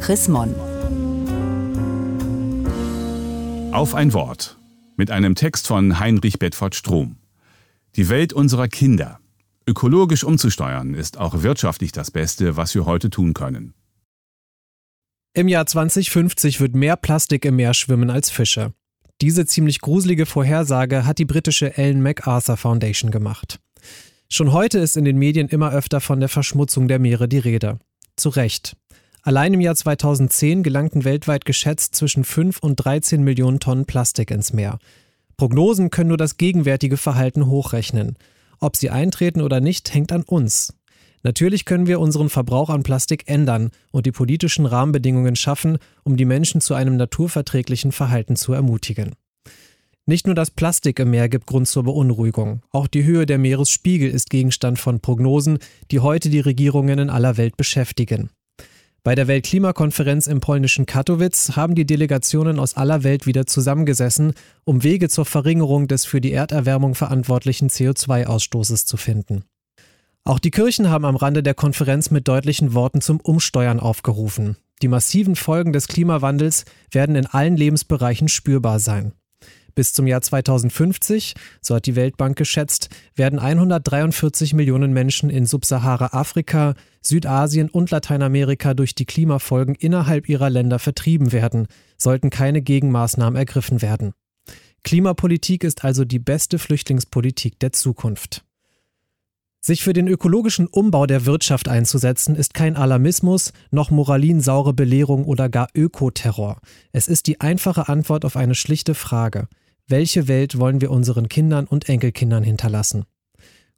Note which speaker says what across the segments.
Speaker 1: Chris Mon.
Speaker 2: Auf ein Wort. Mit einem Text von Heinrich Bedford Strom. Die Welt unserer Kinder. Ökologisch umzusteuern ist auch wirtschaftlich das Beste, was wir heute tun können.
Speaker 3: Im Jahr 2050 wird mehr Plastik im Meer schwimmen als Fische. Diese ziemlich gruselige Vorhersage hat die britische Ellen MacArthur Foundation gemacht. Schon heute ist in den Medien immer öfter von der Verschmutzung der Meere die Rede. Zu Recht. Allein im Jahr 2010 gelangten weltweit geschätzt zwischen 5 und 13 Millionen Tonnen Plastik ins Meer. Prognosen können nur das gegenwärtige Verhalten hochrechnen. Ob sie eintreten oder nicht, hängt an uns. Natürlich können wir unseren Verbrauch an Plastik ändern und die politischen Rahmenbedingungen schaffen, um die Menschen zu einem naturverträglichen Verhalten zu ermutigen. Nicht nur das Plastik im Meer gibt Grund zur Beunruhigung, auch die Höhe der Meeresspiegel ist Gegenstand von Prognosen, die heute die Regierungen in aller Welt beschäftigen. Bei der Weltklimakonferenz im polnischen Katowice haben die Delegationen aus aller Welt wieder zusammengesessen, um Wege zur Verringerung des für die Erderwärmung verantwortlichen CO2-Ausstoßes zu finden. Auch die Kirchen haben am Rande der Konferenz mit deutlichen Worten zum Umsteuern aufgerufen. Die massiven Folgen des Klimawandels werden in allen Lebensbereichen spürbar sein. Bis zum Jahr 2050, so hat die Weltbank geschätzt, werden 143 Millionen Menschen in Subsahara-Afrika, Südasien und Lateinamerika durch die Klimafolgen innerhalb ihrer Länder vertrieben werden, sollten keine Gegenmaßnahmen ergriffen werden. Klimapolitik ist also die beste Flüchtlingspolitik der Zukunft. Sich für den ökologischen Umbau der Wirtschaft einzusetzen, ist kein Alarmismus, noch moralinsaure Belehrung oder gar Ökoterror. Es ist die einfache Antwort auf eine schlichte Frage. Welche Welt wollen wir unseren Kindern und Enkelkindern hinterlassen?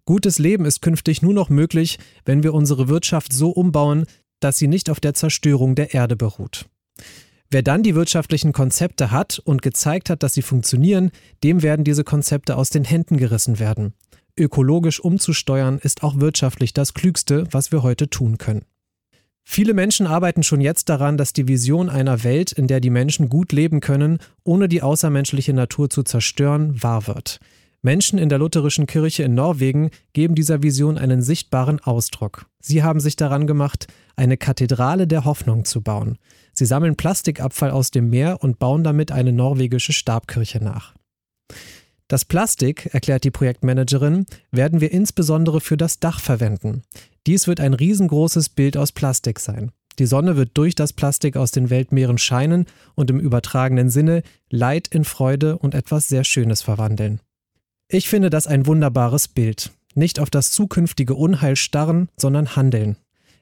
Speaker 3: Gutes Leben ist künftig nur noch möglich, wenn wir unsere Wirtschaft so umbauen, dass sie nicht auf der Zerstörung der Erde beruht. Wer dann die wirtschaftlichen Konzepte hat und gezeigt hat, dass sie funktionieren, dem werden diese Konzepte aus den Händen gerissen werden. Ökologisch umzusteuern ist auch wirtschaftlich das Klügste, was wir heute tun können. Viele Menschen arbeiten schon jetzt daran, dass die Vision einer Welt, in der die Menschen gut leben können, ohne die außermenschliche Natur zu zerstören, wahr wird. Menschen in der lutherischen Kirche in Norwegen geben dieser Vision einen sichtbaren Ausdruck. Sie haben sich daran gemacht, eine Kathedrale der Hoffnung zu bauen. Sie sammeln Plastikabfall aus dem Meer und bauen damit eine norwegische Stabkirche nach. Das Plastik, erklärt die Projektmanagerin, werden wir insbesondere für das Dach verwenden. Dies wird ein riesengroßes Bild aus Plastik sein. Die Sonne wird durch das Plastik aus den Weltmeeren scheinen und im übertragenen Sinne Leid in Freude und etwas sehr Schönes verwandeln. Ich finde das ein wunderbares Bild. Nicht auf das zukünftige Unheil starren, sondern handeln.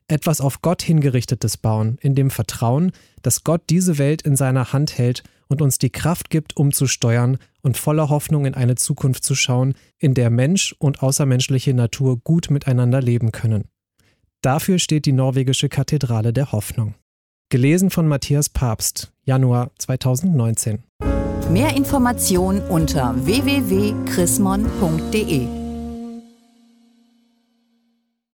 Speaker 3: Etwas auf Gott hingerichtetes bauen, in dem Vertrauen, dass Gott diese Welt in seiner Hand hält und uns die Kraft gibt, umzusteuern und voller Hoffnung in eine Zukunft zu schauen, in der Mensch und außermenschliche Natur gut miteinander leben können. Dafür steht die norwegische Kathedrale der Hoffnung. Gelesen von Matthias Papst, Januar 2019.
Speaker 1: Mehr Informationen unter www.chrismon.de